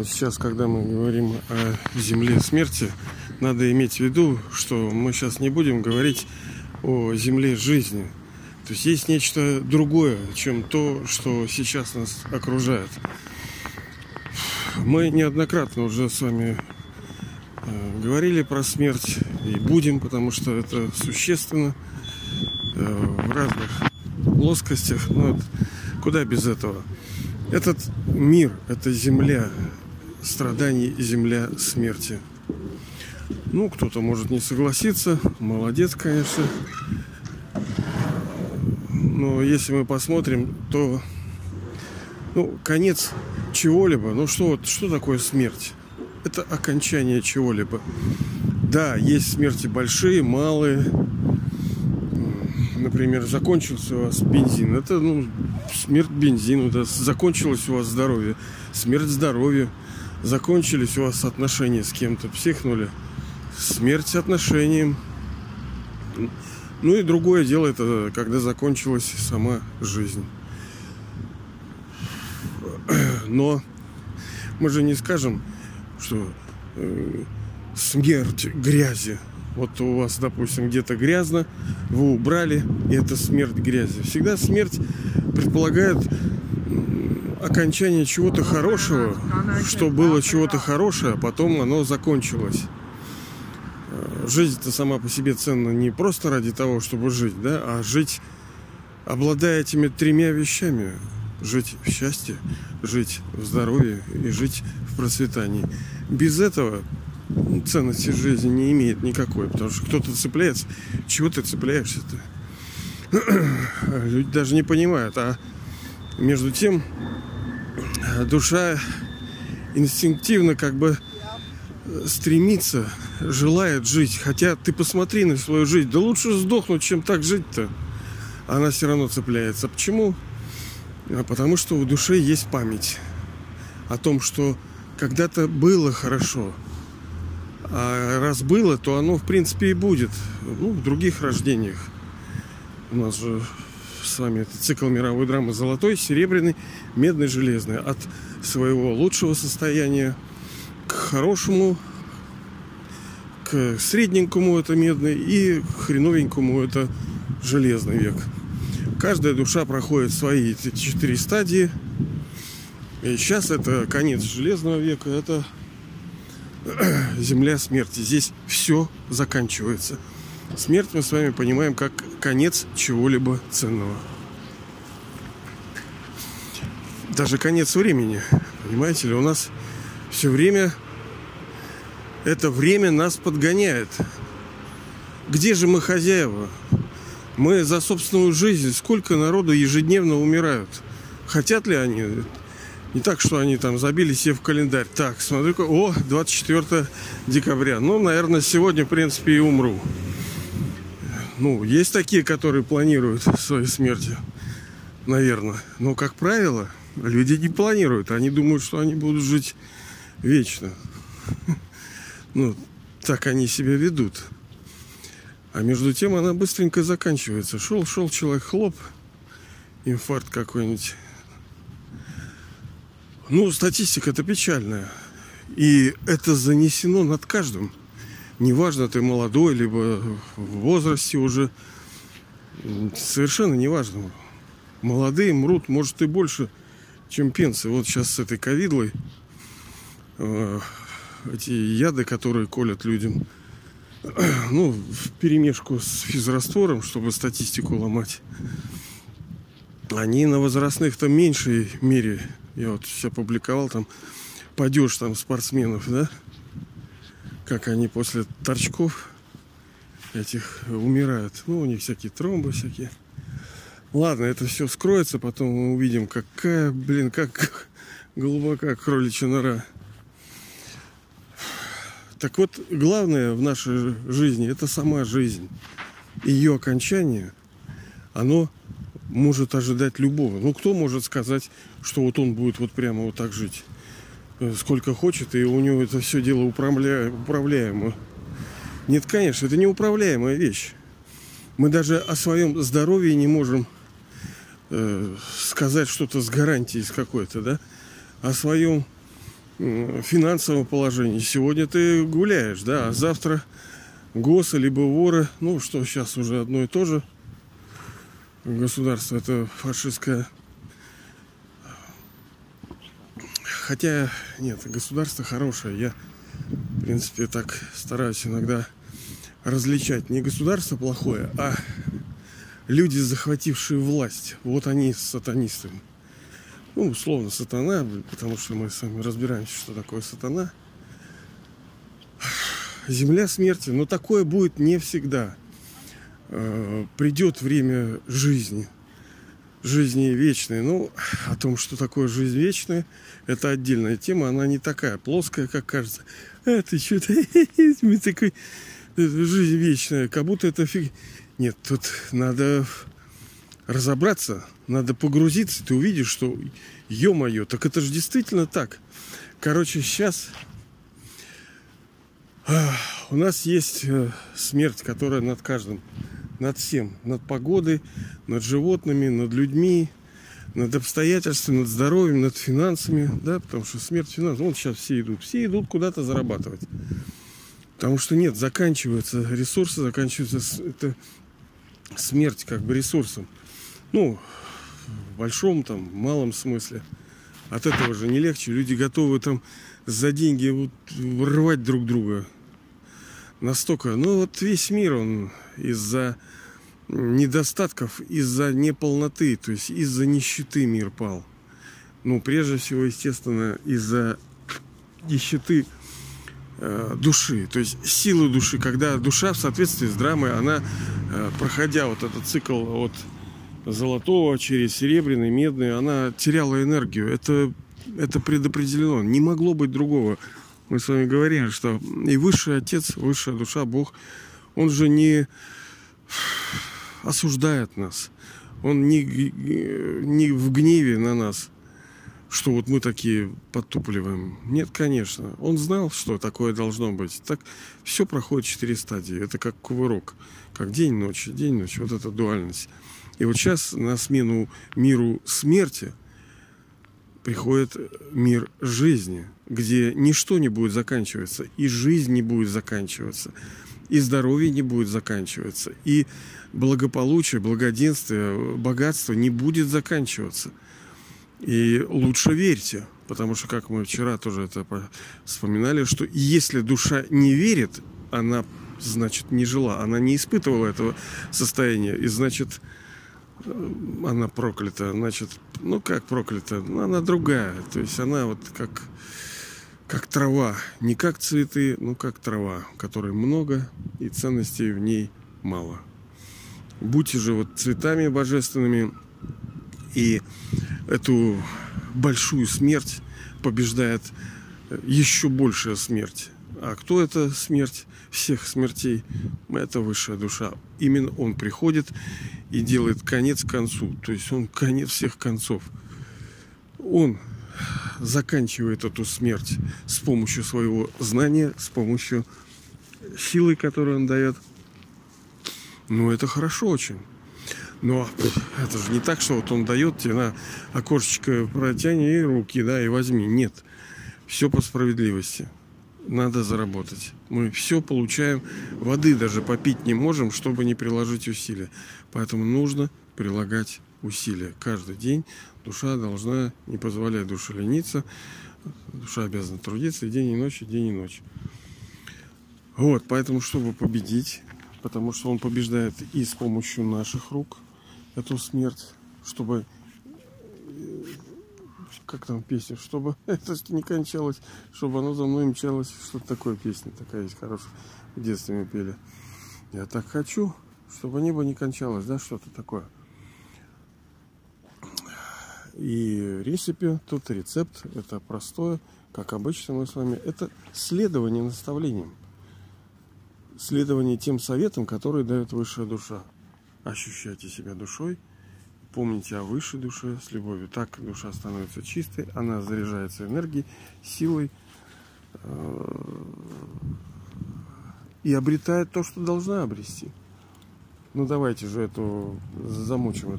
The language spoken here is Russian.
Вот сейчас, когда мы говорим о земле смерти, надо иметь в виду, что мы сейчас не будем говорить о земле жизни. То есть есть нечто другое, чем то, что сейчас нас окружает. Мы неоднократно уже с вами э, говорили про смерть и будем, потому что это существенно э, в разных плоскостях. Но вот куда без этого? Этот мир, это земля страданий, земля смерти. Ну, кто-то может не согласиться, молодец, конечно. Но если мы посмотрим, то ну, конец чего-либо, ну что, вот, что такое смерть? Это окончание чего-либо. Да, есть смерти большие, малые. Например, закончился у вас бензин. Это ну, смерть бензину, да. Закончилось у вас здоровье. Смерть здоровья. Закончились у вас отношения с кем-то. Психнули. Смерть отношениям. Ну и другое дело, это когда закончилась сама жизнь. Но мы же не скажем, что э, смерть грязи. Вот у вас, допустим, где-то грязно, вы убрали, и это смерть грязи. Всегда смерть предполагает окончание чего-то хорошего, что было чего-то хорошее, а потом оно закончилось. Э, жизнь-то сама по себе ценна не просто ради того, чтобы жить, да, а жить, обладая этими тремя вещами жить в счастье, жить в здоровье и жить в процветании. Без этого ценности жизни не имеет никакой, потому что кто-то цепляется. Чего ты цепляешься-то? Люди даже не понимают. А между тем душа инстинктивно как бы стремится, желает жить. Хотя ты посмотри на свою жизнь. Да лучше сдохнуть, чем так жить-то. Она все равно цепляется. Почему? А потому что у души есть память о том, что когда-то было хорошо. А раз было, то оно, в принципе, и будет. Ну, в других рождениях. У нас же с вами это цикл мировой драмы золотой, серебряный, медный, железный. От своего лучшего состояния к хорошему, к средненькому это медный и к хреновенькому это железный век. Каждая душа проходит свои эти четыре стадии. И сейчас это конец железного века, это земля смерти. Здесь все заканчивается. Смерть мы с вами понимаем как конец чего-либо ценного. Даже конец времени. Понимаете ли, у нас все время это время нас подгоняет. Где же мы хозяева? Мы за собственную жизнь, сколько народу ежедневно умирают. Хотят ли они? Не так, что они там забили себе в календарь. Так, смотрю, о, 24 декабря. Ну, наверное, сегодня, в принципе, и умру. Ну, есть такие, которые планируют свои смерти. Наверное. Но, как правило, люди не планируют. Они думают, что они будут жить вечно. Ну, так они себя ведут. А между тем она быстренько заканчивается. Шел, шел человек, хлоп, инфаркт какой-нибудь. Ну, статистика это печальная. И это занесено над каждым. Неважно, ты молодой, либо в возрасте уже. Совершенно неважно. Молодые мрут, может, и больше, чем пенсы. Вот сейчас с этой ковидлой э, эти яды, которые колят людям – ну, в перемешку с физраствором, чтобы статистику ломать. Они на возрастных-то меньшей мере. Я вот все публиковал там падеж там спортсменов, да? Как они после торчков этих умирают. Ну, у них всякие тромбы всякие. Ладно, это все скроется, потом мы увидим, какая, блин, как глубока кроличья нора. Так вот, главное в нашей жизни – это сама жизнь. Ее окончание, оно может ожидать любого. Ну, кто может сказать, что вот он будет вот прямо вот так жить? Э, сколько хочет, и у него это все дело управля... управляемо. Нет, конечно, это неуправляемая вещь. Мы даже о своем здоровье не можем э, сказать что-то с гарантией с какой-то, да? О своем финансового положения. Сегодня ты гуляешь, да, а завтра ГОСы либо воры, ну что сейчас уже одно и то же. Государство это фашистское. Хотя, нет, государство хорошее. Я, в принципе, так стараюсь иногда различать. Не государство плохое, а люди, захватившие власть. Вот они с сатанистами. Ну, условно, сатана, потому что мы с вами разбираемся, что такое сатана. Земля смерти, но такое будет не всегда. Э, придет время жизни, жизни вечной. Ну, о том, что такое жизнь вечная, это отдельная тема, она не такая плоская, как кажется. А ты что-то такой жизнь вечная, как будто это фиг. Нет, тут надо разобраться, надо погрузиться, ты увидишь, что, ё-моё, так это же действительно так. Короче, сейчас у нас есть э, смерть, которая над каждым, над всем, над погодой, над животными, над людьми, над обстоятельствами, над здоровьем, над финансами, да, потому что смерть финансов, вот сейчас все идут, все идут куда-то зарабатывать. Потому что нет, заканчиваются ресурсы, заканчивается это смерть как бы ресурсом. Ну, в большом там, малом смысле. От этого же не легче. Люди готовы там за деньги вот рвать друг друга. Настолько. Ну вот весь мир, он из-за недостатков, из-за неполноты, то есть из-за нищеты мир пал. Ну, прежде всего, естественно, из-за нищеты Э, души, то есть силы души, когда душа в соответствии с драмой, она, э, проходя вот этот цикл от золотого через серебряный, медный, она теряла энергию. Это, это предопределено. Не могло быть другого. Мы с вами говорили, что и высший отец, высшая душа, Бог, он же не осуждает нас. Он не, не в гневе на нас что вот мы такие подтупливаем. Нет, конечно. Он знал, что такое должно быть. Так все проходит четыре стадии. Это как кувырок. Как день-ночь, день-ночь. Вот эта дуальность. И вот сейчас на смену миру смерти приходит мир жизни, где ничто не будет заканчиваться, и жизнь не будет заканчиваться, и здоровье не будет заканчиваться, и благополучие, благоденствие, богатство не будет заканчиваться – и лучше верьте, потому что, как мы вчера тоже это вспоминали, что если душа не верит, она, значит, не жила, она не испытывала этого состояния, и, значит, она проклята, значит, ну как проклята, ну, она другая, то есть она вот как, как трава, не как цветы, но как трава, которой много и ценностей в ней мало. Будьте же вот цветами божественными и эту большую смерть побеждает еще большая смерть. А кто это смерть всех смертей? Это высшая душа. Именно он приходит и делает конец концу. То есть он конец всех концов. Он заканчивает эту смерть с помощью своего знания, с помощью силы, которую он дает. Ну, это хорошо очень. Но это же не так, что вот он дает тебе на окошечко протяни и руки, да, и возьми. Нет. Все по справедливости. Надо заработать. Мы все получаем. Воды даже попить не можем, чтобы не приложить усилия. Поэтому нужно прилагать усилия. Каждый день душа должна не позволять душе лениться. Душа обязана трудиться и день и ночь, и день и ночь. Вот, поэтому, чтобы победить, потому что он побеждает и с помощью наших рук, эту смерть, чтобы как там песня, чтобы это не кончалось, чтобы оно за мной мчалось. Что-то такое песня такая есть хорошая. В детстве мы пели. Я так хочу, чтобы небо не кончалось, да, что-то такое. И рецепи, тут рецепт, это простое, как обычно мы с вами, это следование наставлениям. Следование тем советам, которые дает высшая душа ощущайте себя душой, помните о высшей душе с любовью. Так душа становится чистой, она заряжается энергией, силой э, и обретает то, что должна обрести. Ну давайте же эту замучим